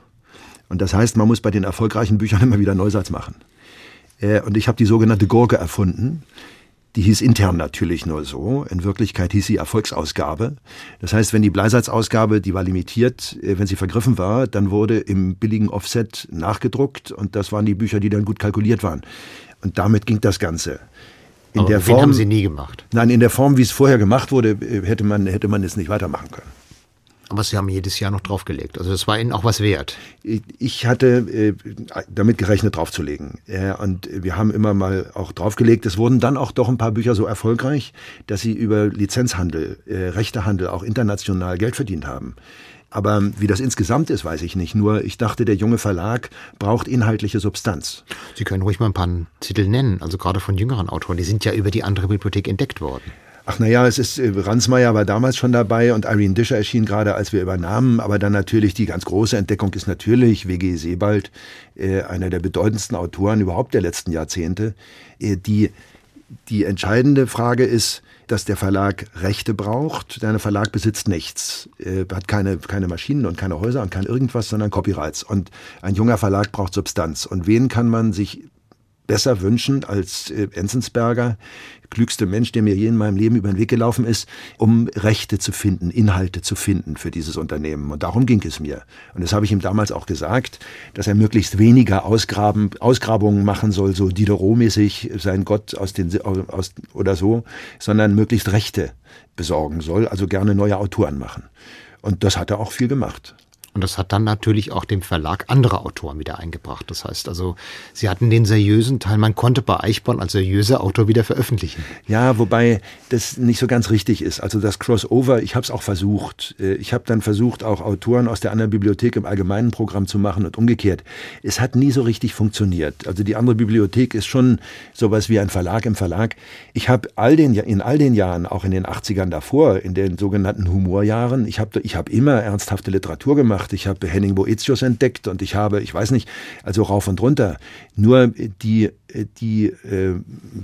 Und das heißt, man muss bei den erfolgreichen Büchern immer wieder Neusatz machen. Äh, und ich habe die sogenannte Gurke erfunden. Die hieß intern natürlich nur so. In Wirklichkeit hieß sie Erfolgsausgabe. Das heißt, wenn die Bleisatzausgabe, die war limitiert, äh, wenn sie vergriffen war, dann wurde im billigen Offset nachgedruckt und das waren die Bücher, die dann gut kalkuliert waren. Und damit ging das Ganze. In Aber der Form haben Sie nie gemacht. Nein, in der Form, wie es vorher gemacht wurde, äh, hätte man hätte man es nicht weitermachen können. Aber Sie haben jedes Jahr noch draufgelegt. Also das war Ihnen auch was wert. Ich hatte äh, damit gerechnet, draufzulegen. und wir haben immer mal auch draufgelegt. Es wurden dann auch doch ein paar Bücher so erfolgreich, dass sie über Lizenzhandel, äh, Rechtehandel auch international Geld verdient haben. Aber wie das insgesamt ist, weiß ich nicht. Nur ich dachte, der junge Verlag braucht inhaltliche Substanz. Sie können ruhig mal ein paar Titel nennen, also gerade von jüngeren Autoren. Die sind ja über die andere Bibliothek entdeckt worden. Ach naja, es ist, äh, Ransmayr war damals schon dabei und Irene Discher erschien gerade, als wir übernahmen. Aber dann natürlich die ganz große Entdeckung ist natürlich W.G. Sebald, äh, einer der bedeutendsten Autoren überhaupt der letzten Jahrzehnte. Äh, die, die entscheidende Frage ist, dass der Verlag Rechte braucht. Der Verlag besitzt nichts, äh, hat keine, keine Maschinen und keine Häuser und kein irgendwas, sondern Copyrights. Und ein junger Verlag braucht Substanz. Und wen kann man sich besser wünschen als äh, Enzensberger, klügste Mensch, der mir je in meinem Leben über den Weg gelaufen ist, um Rechte zu finden, Inhalte zu finden für dieses Unternehmen. Und darum ging es mir. Und das habe ich ihm damals auch gesagt, dass er möglichst weniger Ausgraben, Ausgrabungen machen soll, so Diderot-mäßig, sein Gott aus den, aus, oder so, sondern möglichst Rechte besorgen soll, also gerne neue Autoren machen. Und das hat er auch viel gemacht. Und das hat dann natürlich auch dem Verlag andere Autoren wieder eingebracht. Das heißt also, sie hatten den seriösen Teil, man konnte bei Eichborn als seriöser Autor wieder veröffentlichen. Ja, wobei das nicht so ganz richtig ist. Also das Crossover, ich habe es auch versucht. Äh, ich habe dann versucht, auch Autoren aus der anderen Bibliothek im allgemeinen Programm zu machen und umgekehrt. Es hat nie so richtig funktioniert. Also die andere Bibliothek ist schon sowas wie ein Verlag im Verlag. Ich habe all den, in all den Jahren, auch in den 80ern davor, in den sogenannten Humorjahren, ich habe ich hab immer ernsthafte Literatur gemacht gemacht, ich habe Henning Boetius entdeckt und ich habe, ich weiß nicht, also rauf und runter. Nur die, die äh,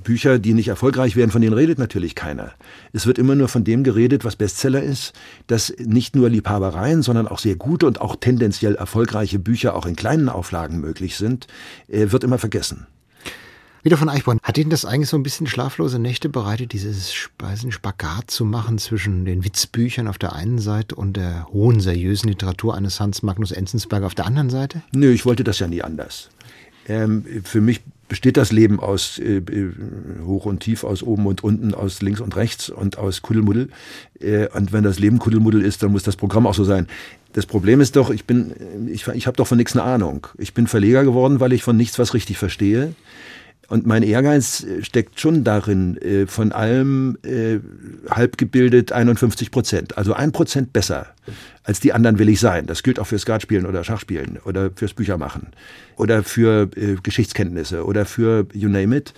Bücher, die nicht erfolgreich werden, von denen redet natürlich keiner. Es wird immer nur von dem geredet, was Bestseller ist, dass nicht nur Liebhabereien, sondern auch sehr gute und auch tendenziell erfolgreiche Bücher auch in kleinen Auflagen möglich sind, äh, wird immer vergessen. Wieder von Eichborn. Hat Ihnen das eigentlich so ein bisschen schlaflose Nächte bereitet, dieses Speisen Spagat zu machen zwischen den Witzbüchern auf der einen Seite und der hohen, seriösen Literatur eines Hans Magnus Enzensberger auf der anderen Seite? Nö, ich wollte das ja nie anders. Ähm, für mich besteht das Leben aus äh, äh, hoch und tief, aus oben und unten, aus links und rechts und aus Kuddelmuddel. Äh, und wenn das Leben Kuddelmuddel ist, dann muss das Programm auch so sein. Das Problem ist doch, ich bin, ich, ich habe doch von nichts eine Ahnung. Ich bin Verleger geworden, weil ich von nichts was richtig verstehe. Und mein Ehrgeiz äh, steckt schon darin, äh, von allem äh, halb gebildet 51 Prozent. Also ein Prozent besser als die anderen will ich sein. Das gilt auch für Skatspielen oder Schachspielen oder fürs Büchermachen oder für Geschichtskenntnisse oder für you name it.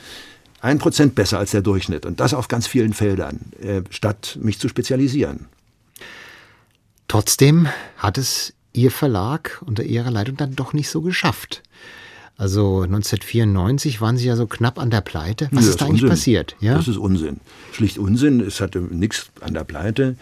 Ein Prozent besser als der Durchschnitt. Und das auf ganz vielen Feldern, statt mich zu spezialisieren. Trotzdem hat es Ihr Verlag unter Ihrer Leitung dann doch nicht so geschafft. Also 1994 waren Sie ja so knapp an der Pleite. Was ja, ist da eigentlich Unsinn. passiert? Ja? Das ist Unsinn. Schlicht Unsinn. Es hatte nichts an der Pleite.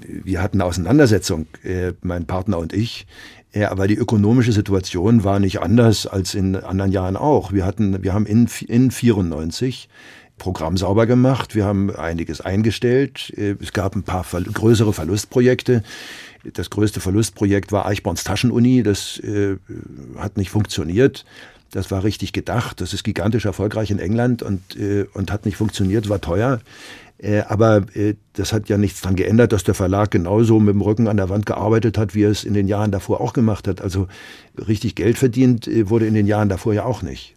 Wir hatten eine Auseinandersetzung, äh, mein Partner und ich. Ja, äh, aber die ökonomische Situation war nicht anders als in anderen Jahren auch. Wir hatten, wir haben in, in 94 Programm sauber gemacht. Wir haben einiges eingestellt. Äh, es gab ein paar größere Verlustprojekte. Das größte Verlustprojekt war Eichborns Taschenuni. Das äh, hat nicht funktioniert. Das war richtig gedacht. Das ist gigantisch erfolgreich in England und, äh, und hat nicht funktioniert, war teuer. Äh, aber äh, das hat ja nichts daran geändert, dass der Verlag genauso mit dem Rücken an der Wand gearbeitet hat, wie er es in den Jahren davor auch gemacht hat. Also richtig Geld verdient äh, wurde in den Jahren davor ja auch nicht.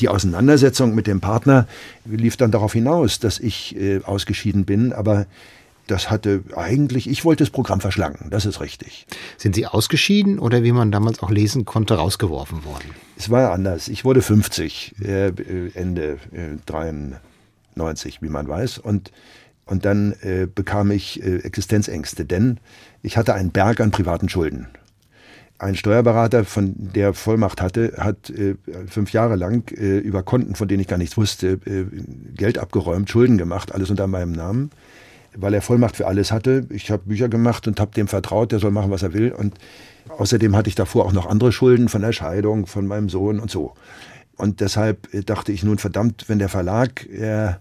Die Auseinandersetzung mit dem Partner lief dann darauf hinaus, dass ich äh, ausgeschieden bin, aber das hatte eigentlich, ich wollte das Programm verschlanken, das ist richtig. Sind Sie ausgeschieden oder wie man damals auch lesen konnte, rausgeworfen worden? Es war anders. Ich wurde 50, äh, Ende äh, 93, wie man weiß. Und, und dann äh, bekam ich äh, Existenzängste, denn ich hatte einen Berg an privaten Schulden. Ein Steuerberater, von der Vollmacht hatte, hat äh, fünf Jahre lang äh, über Konten, von denen ich gar nichts wusste, Geld abgeräumt, Schulden gemacht, alles unter meinem Namen weil er Vollmacht für alles hatte. Ich habe Bücher gemacht und habe dem vertraut, der soll machen, was er will. Und außerdem hatte ich davor auch noch andere Schulden von der Scheidung, von meinem Sohn und so. Und deshalb dachte ich nun, verdammt, wenn der Verlag äh,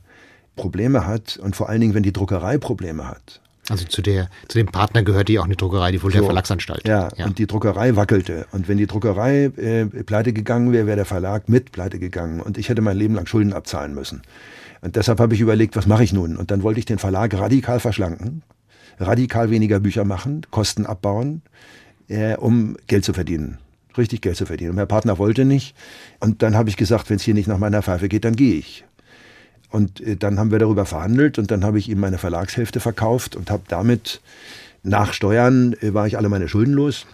Probleme hat und vor allen Dingen, wenn die Druckerei Probleme hat, also zu, der, zu dem Partner gehört die auch eine Druckerei, die Fulda so, Verlagsanstalt. Ja, ja, und die Druckerei wackelte. Und wenn die Druckerei äh, pleite gegangen wäre, wäre der Verlag mit pleite gegangen. Und ich hätte mein Leben lang Schulden abzahlen müssen. Und deshalb habe ich überlegt, was mache ich nun? Und dann wollte ich den Verlag radikal verschlanken, radikal weniger Bücher machen, Kosten abbauen, äh, um Geld zu verdienen. Richtig Geld zu verdienen. Und mein Partner wollte nicht. Und dann habe ich gesagt, wenn es hier nicht nach meiner Pfeife geht, dann gehe ich. Und äh, dann haben wir darüber verhandelt und dann habe ich ihm meine Verlagshälfte verkauft und habe damit nach Steuern äh, war ich alle meine Schulden los.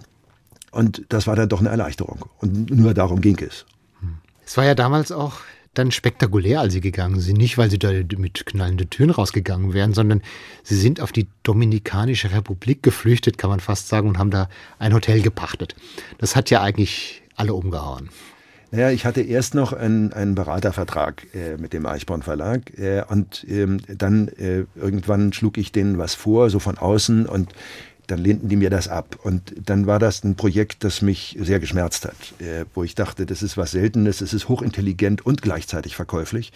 Und das war dann doch eine Erleichterung. Und nur darum ging es. Es war ja damals auch dann spektakulär, als Sie gegangen sind. Nicht, weil Sie da mit knallenden Türen rausgegangen wären, sondern Sie sind auf die Dominikanische Republik geflüchtet, kann man fast sagen, und haben da ein Hotel gepachtet. Das hat ja eigentlich alle umgehauen. Naja, ich hatte erst noch einen, einen Beratervertrag äh, mit dem Eichborn Verlag äh, und ähm, dann äh, irgendwann schlug ich denen was vor, so von außen und dann lehnten die mir das ab. Und dann war das ein Projekt, das mich sehr geschmerzt hat, äh, wo ich dachte, das ist was Seltenes, es ist hochintelligent und gleichzeitig verkäuflich.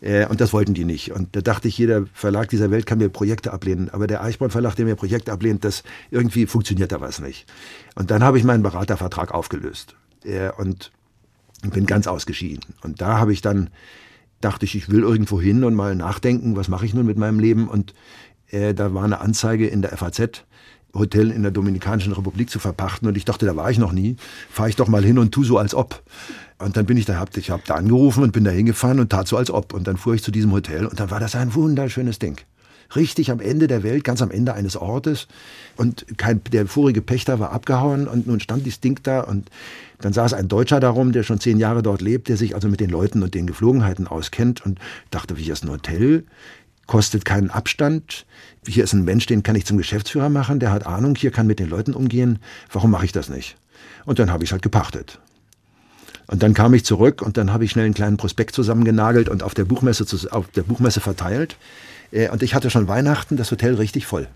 Äh, und das wollten die nicht. Und da dachte ich, jeder Verlag dieser Welt kann mir Projekte ablehnen. Aber der Eichborn Verlag, der mir Projekte ablehnt, das irgendwie funktioniert da was nicht. Und dann habe ich meinen Beratervertrag aufgelöst. Äh, und bin ganz ausgeschieden. Und da habe ich dann, dachte ich, ich will irgendwo hin und mal nachdenken, was mache ich nun mit meinem Leben. Und äh, da war eine Anzeige in der FAZ, Hotel in der Dominikanischen Republik zu verpachten. Und ich dachte, da war ich noch nie. Fahre ich doch mal hin und tu so als ob. Und dann bin ich da, hab, ich habe da angerufen und bin da hingefahren und tat so als ob. Und dann fuhr ich zu diesem Hotel und dann war das ein wunderschönes Ding richtig am Ende der Welt, ganz am Ende eines Ortes. Und kein, der vorige Pächter war abgehauen und nun stand dieses Ding da und dann saß ein Deutscher darum, der schon zehn Jahre dort lebt, der sich also mit den Leuten und den Geflogenheiten auskennt und dachte, wie ist ein Hotel? Kostet keinen Abstand. Hier ist ein Mensch, den kann ich zum Geschäftsführer machen, der hat Ahnung, hier kann mit den Leuten umgehen. Warum mache ich das nicht? Und dann habe ich es halt gepachtet. Und dann kam ich zurück und dann habe ich schnell einen kleinen Prospekt zusammengenagelt und auf der Buchmesse, auf der Buchmesse verteilt. Äh, und ich hatte schon Weihnachten das Hotel richtig voll.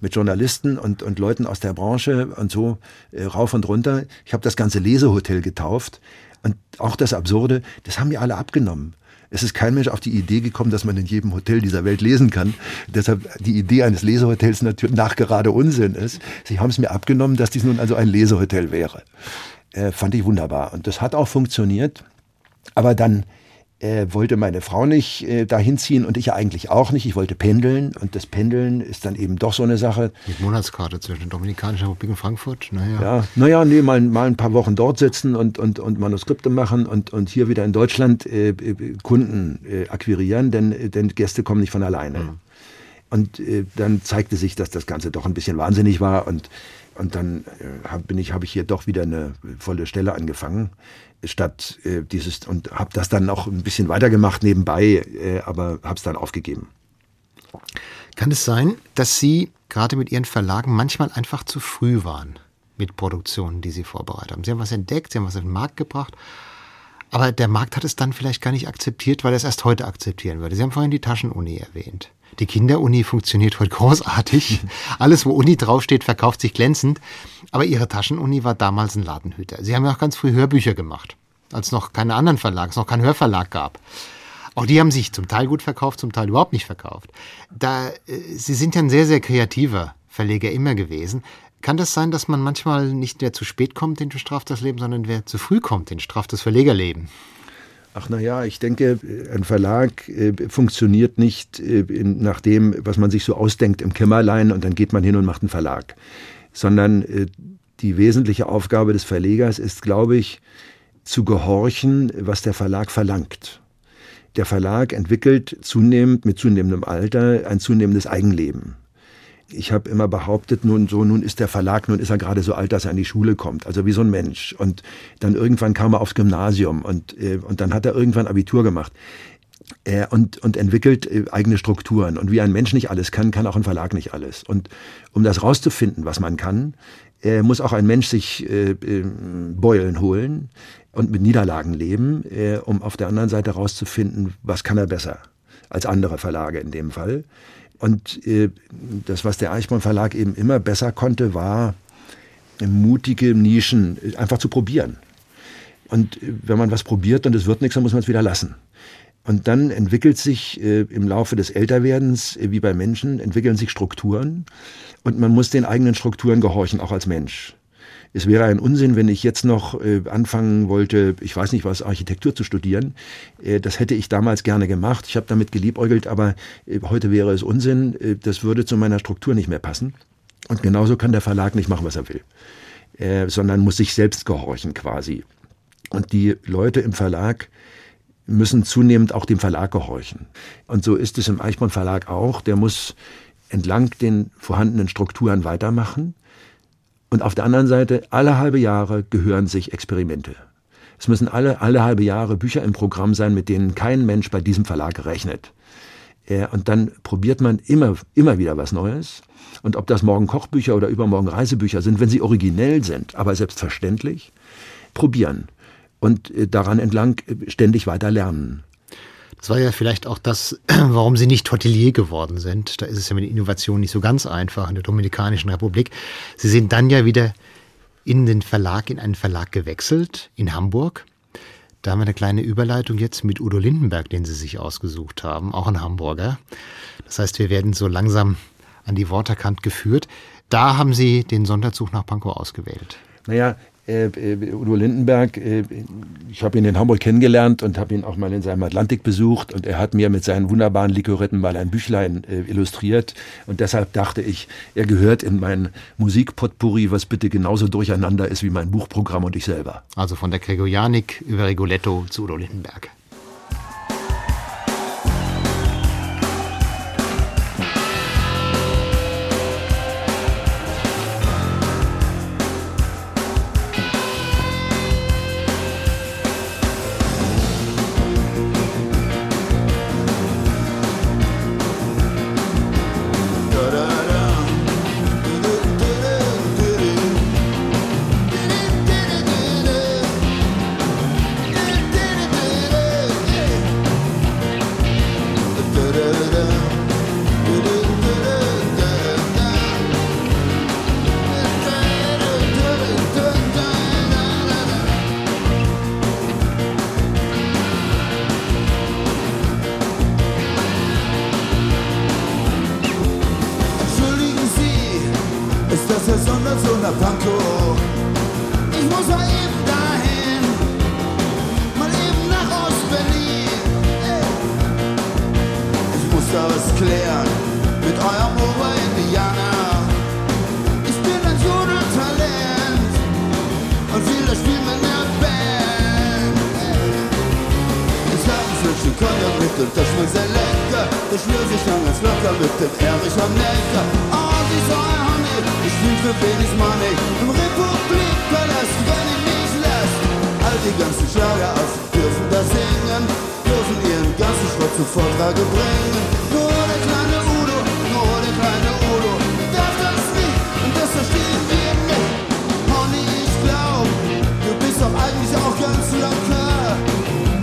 Mit Journalisten und, und Leuten aus der Branche und so äh, rauf und runter. Ich habe das ganze Lesehotel getauft. Und auch das Absurde, das haben mir alle abgenommen. Es ist kein Mensch auf die Idee gekommen, dass man in jedem Hotel dieser Welt lesen kann. Deshalb die Idee eines Lesehotels natürlich nachgerade Unsinn ist. Sie haben es mir abgenommen, dass dies nun also ein Lesehotel wäre. Äh, fand ich wunderbar. Und das hat auch funktioniert. Aber dann äh, wollte meine Frau nicht äh, dahin ziehen und ich eigentlich auch nicht. Ich wollte pendeln und das Pendeln ist dann eben doch so eine Sache. Mit Monatskarte zwischen der Dominikanischen Republik und Frankfurt? Naja. Ja, naja, nee, mal, mal ein paar Wochen dort sitzen und, und, und Manuskripte machen und, und hier wieder in Deutschland äh, äh Kunden äh, akquirieren, denn, äh, denn Gäste kommen nicht von alleine. Mhm. Und äh, dann zeigte sich, dass das Ganze doch ein bisschen wahnsinnig war und und dann äh, hab, bin ich, habe ich hier doch wieder eine volle Stelle angefangen statt äh, dieses und habe das dann auch ein bisschen weitergemacht nebenbei, äh, aber habe es dann aufgegeben. Kann es sein, dass Sie gerade mit Ihren Verlagen manchmal einfach zu früh waren mit Produktionen, die Sie vorbereitet haben? Sie haben was entdeckt, Sie haben was auf den Markt gebracht, aber der Markt hat es dann vielleicht gar nicht akzeptiert, weil er es erst heute akzeptieren würde. Sie haben vorhin die Taschenuni erwähnt. Die Kinderuni funktioniert heute großartig. <laughs> Alles, wo Uni draufsteht, verkauft sich glänzend. Aber ihre Taschenuni war damals ein Ladenhüter. Sie haben ja auch ganz früh Hörbücher gemacht, als noch keine anderen Verlage, es noch keinen Hörverlag gab. Auch die haben sich zum Teil gut verkauft, zum Teil überhaupt nicht verkauft. Da, äh, Sie sind ja ein sehr, sehr kreativer Verleger immer gewesen. Kann das sein, dass man manchmal nicht mehr zu spät kommt in straft das Leben, sondern wer zu früh kommt in straft das Verlegerleben? Ach naja, ich denke, ein Verlag äh, funktioniert nicht äh, nach dem, was man sich so ausdenkt im Kämmerlein und dann geht man hin und macht einen Verlag. Sondern äh, die wesentliche Aufgabe des Verlegers ist, glaube ich, zu gehorchen, was der Verlag verlangt. Der Verlag entwickelt zunehmend, mit zunehmendem Alter, ein zunehmendes Eigenleben ich habe immer behauptet, nun so, nun ist der Verlag, nun ist er gerade so alt, dass er an die Schule kommt, also wie so ein Mensch. Und dann irgendwann kam er aufs Gymnasium und, äh, und dann hat er irgendwann Abitur gemacht. Äh, und, und entwickelt äh, eigene Strukturen. Und wie ein Mensch nicht alles kann, kann auch ein Verlag nicht alles. Und um das rauszufinden, was man kann, äh, muss auch ein Mensch sich äh, äh, Beulen holen und mit Niederlagen leben, äh, um auf der anderen Seite rauszufinden, was kann er besser als andere Verlage in dem Fall. Und äh, das, was der Eichborn Verlag eben immer besser konnte, war mutige Nischen einfach zu probieren. Und äh, wenn man was probiert und es wird nichts, dann muss man es wieder lassen. Und dann entwickelt sich äh, im Laufe des Älterwerdens, äh, wie bei Menschen, entwickeln sich Strukturen und man muss den eigenen Strukturen gehorchen, auch als Mensch. Es wäre ein Unsinn, wenn ich jetzt noch äh, anfangen wollte, ich weiß nicht was, Architektur zu studieren. Äh, das hätte ich damals gerne gemacht. Ich habe damit geliebäugelt, aber äh, heute wäre es Unsinn. Äh, das würde zu meiner Struktur nicht mehr passen. Und genauso kann der Verlag nicht machen, was er will, äh, sondern muss sich selbst gehorchen quasi. Und die Leute im Verlag müssen zunehmend auch dem Verlag gehorchen. Und so ist es im Eichborn Verlag auch. Der muss entlang den vorhandenen Strukturen weitermachen. Und auf der anderen Seite, alle halbe Jahre gehören sich Experimente. Es müssen alle, alle halbe Jahre Bücher im Programm sein, mit denen kein Mensch bei diesem Verlag rechnet. Äh, und dann probiert man immer, immer wieder was Neues. Und ob das morgen Kochbücher oder übermorgen Reisebücher sind, wenn sie originell sind, aber selbstverständlich, probieren und äh, daran entlang äh, ständig weiter lernen. Das war ja vielleicht auch das, <clears throat> warum Sie nicht Hotelier geworden sind. Da ist es ja mit der Innovation nicht so ganz einfach in der Dominikanischen Republik. Sie sind dann ja wieder in den Verlag, in einen Verlag gewechselt, in Hamburg. Da haben wir eine kleine Überleitung jetzt mit Udo Lindenberg, den Sie sich ausgesucht haben, auch ein Hamburger. Das heißt, wir werden so langsam an die Worterkant geführt. Da haben Sie den Sonderzug nach Pankow ausgewählt. Naja, äh, äh, Udo Lindenberg, äh, ich habe ihn in Hamburg kennengelernt und habe ihn auch mal in seinem Atlantik besucht und er hat mir mit seinen wunderbaren Likoretten mal ein Büchlein äh, illustriert und deshalb dachte ich, er gehört in mein Musikpotpourri, was bitte genauso durcheinander ist wie mein Buchprogramm und ich selber. Also von der Gregorianik über Rigoletto zu Udo Lindenberg. alles klären mit eurem Ober-Indianer. Ich bin ein Jodeltalent und will das Spiel mit der Band. Ich habe zwischen Köln mit dem Tischmann sehr lecker. Ich will sich lang ganz locker mit dem Erich am Necker. Oh, ah, die Säure Honig, ich spiel für wenig Money im Repo die ganzen Schlager aus, dürfen da singen, dürfen ihren ganzen Schrott zu Vortrage bringen. Nur der kleine Udo, nur der kleine Udo, darf das nicht und das verstehen wir nicht. Honey, ich glaub, du bist doch eigentlich auch ganz locker.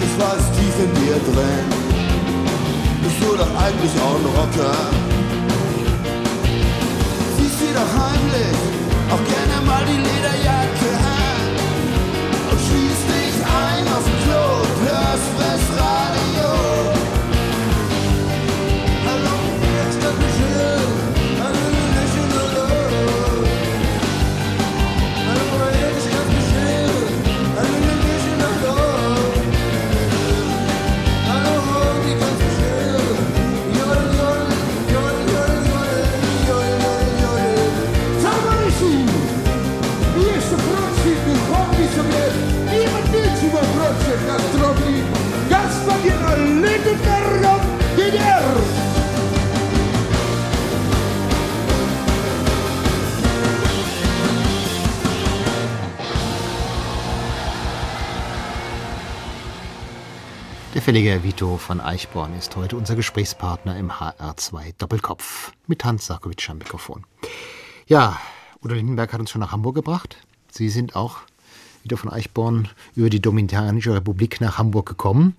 Ich weiß tief in dir drin, bist du doch eigentlich auch ein Rocker. Siehst du doch heimlich, auch gerne mal die Lederjacke restless Verleger Vito von Eichborn ist heute unser Gesprächspartner im HR2 Doppelkopf mit Hans Sarkowitsch am Mikrofon. Ja, Udo Lindenberg hat uns schon nach Hamburg gebracht. Sie sind auch wieder von Eichborn über die Dominikanische Republik nach Hamburg gekommen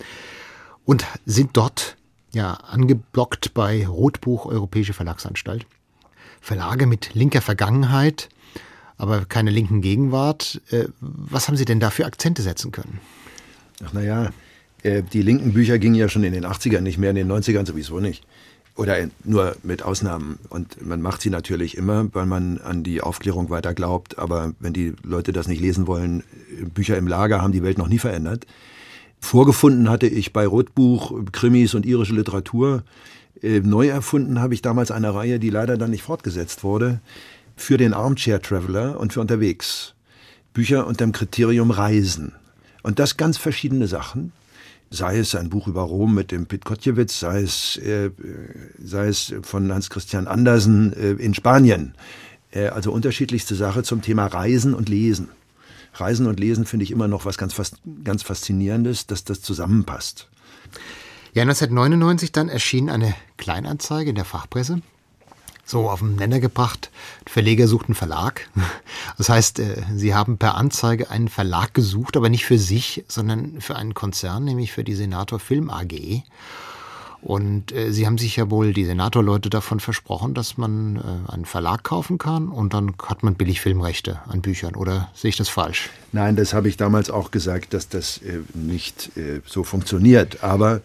und sind dort ja angeblockt bei Rotbuch Europäische Verlagsanstalt. Verlage mit linker Vergangenheit, aber keine linken Gegenwart. Äh, was haben Sie denn da für Akzente setzen können? Ach naja, äh, die linken Bücher gingen ja schon in den 80ern nicht mehr, in den 90ern sowieso nicht. Oder nur mit Ausnahmen. Und man macht sie natürlich immer, weil man an die Aufklärung weiter glaubt. Aber wenn die Leute das nicht lesen wollen, Bücher im Lager haben die Welt noch nie verändert. Vorgefunden hatte ich bei Rotbuch Krimis und irische Literatur. Äh, neu erfunden habe ich damals eine Reihe, die leider dann nicht fortgesetzt wurde, für den Armchair Traveler und für unterwegs. Bücher unter dem Kriterium Reisen. Und das ganz verschiedene Sachen sei es ein Buch über Rom mit dem Pit Kotjewitz, sei es, äh, sei es von Hans Christian Andersen äh, in Spanien. Äh, also unterschiedlichste Sache zum Thema Reisen und Lesen. Reisen und Lesen finde ich immer noch was ganz, ganz Faszinierendes, dass das zusammenpasst. Ja, 1999 dann erschien eine Kleinanzeige in der Fachpresse so auf den Nenner gebracht. Verleger sucht einen Verlag. <laughs> Das heißt, äh, sie haben per Anzeige einen Verlag gesucht, aber nicht für sich, sondern für einen Konzern, nämlich für die Senator Film AG. Und äh, sie haben sich ja wohl, die Senator-Leute, davon versprochen, dass man äh, einen Verlag kaufen kann und dann hat man billig Filmrechte an Büchern. Oder sehe ich das falsch? Nein, das habe ich damals auch gesagt, dass das nicht so funktioniert. Aber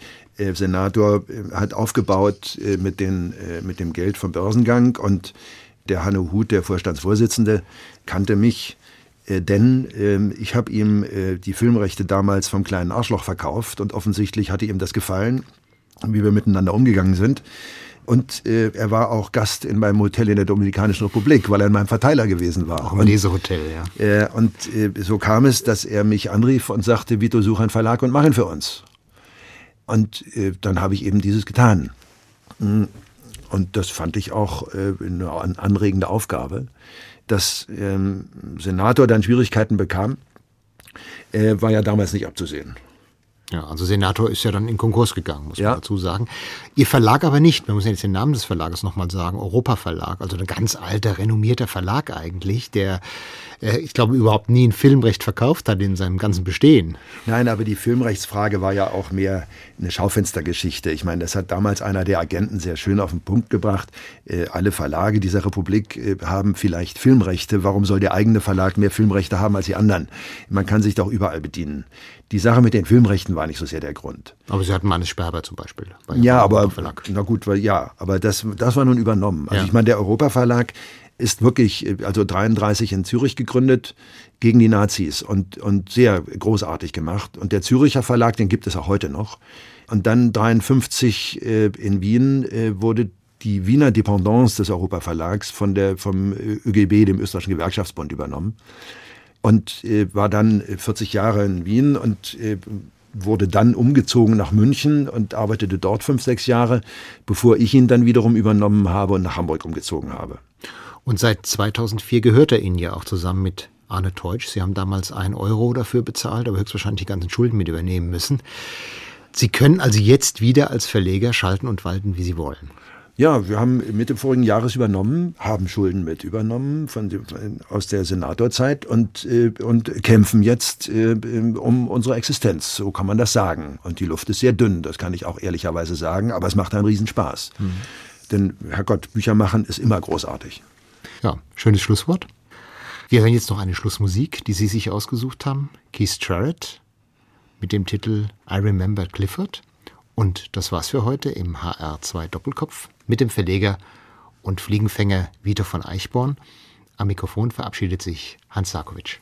Senator äh, hat aufgebaut äh, mit, den, mit dem Geld vom Börsengang und der Hanno Huth, der Vorstandsvorsitzende, kannte mich, denn ähm, ich habe ihm die Filmrechte damals vom kleinen Arschloch verkauft und offensichtlich hatte ihm das gefallen, wie wir miteinander umgegangen sind. Und äh, er war auch Gast in meinem Hotel in der Dominikanischen Republik, weil er in meinem Verteiler gewesen war. Auch im Lesehotel, ja. Äh, und äh, so kam es, dass er mich anrief und sagte, Vito, such einen Verlag und mach ihn für uns. Und äh, dann habe ich eben dieses getan. Mm, und das fand ich auch äh, eine anregende Aufgabe. Dass ähm, Senator dann Schwierigkeiten bekam, äh, war ja damals nicht abzusehen. Ja, also Senator ist ja dann in Konkurs gegangen, muss ja. man dazu sagen. Ihr Verlag aber nicht. Man muss jetzt den Namen des Verlages nochmal sagen. Europa Verlag, also ein ganz alter, renommierter Verlag eigentlich, der, ich glaube, überhaupt nie ein Filmrecht verkauft hat in seinem ganzen Bestehen. Nein, aber die Filmrechtsfrage war ja auch mehr eine Schaufenstergeschichte. Ich meine, das hat damals einer der Agenten sehr schön auf den Punkt gebracht. Äh, alle Verlage dieser Republik äh, haben vielleicht Filmrechte. Warum soll der eigene Verlag mehr Filmrechte haben als die anderen? Man kann sich doch überall bedienen. Die Sache mit den Filmrechten war nicht so sehr der Grund. Aber Sie hatten Mannes Sperber zum Beispiel. ja, aber na gut, weil, ja, aber das, das war nun übernommen. Also ja. ich meine, der Europa Verlag ist wirklich, also 33 in Zürich gegründet gegen die Nazis und, und sehr großartig gemacht. Und der Züricher Verlag, den gibt es auch heute noch. Und dann 53 äh, in Wien äh, wurde die Wiener Dependance des Europa Verlags von der, vom ÖGB, dem Österreichischen Gewerkschaftsbund, übernommen und äh, war dann 40 Jahre in Wien und äh, wurde dann umgezogen nach München und arbeitete dort fünf, sechs Jahre, bevor ich ihn dann wiederum übernommen habe und nach Hamburg umgezogen habe. Und seit 2004 gehört er Ihnen ja auch zusammen mit Arne Teutsch. Sie haben damals einen Euro dafür bezahlt, aber höchstwahrscheinlich die ganzen Schulden mit übernehmen müssen. Sie können also jetzt wieder als Verleger schalten und walten, wie Sie wollen. Ja, wir haben Mitte vorigen Jahres übernommen, haben Schulden mit übernommen von, aus der Senatorzeit und, äh, und kämpfen jetzt äh, um unsere Existenz. So kann man das sagen. Und die Luft ist sehr dünn, das kann ich auch ehrlicherweise sagen, aber es macht einen Riesenspaß. Mhm. Denn, Herrgott, Bücher machen ist immer großartig. Ja, schönes Schlusswort. Wir hören jetzt noch eine Schlussmusik, die Sie sich ausgesucht haben. Keith Jarrett mit dem Titel I Remember Clifford. Und das war's für heute im HR2 Doppelkopf mit dem Verleger und Fliegenfänger Vito von Eichborn. Am Mikrofon verabschiedet sich Hans Sarkovic.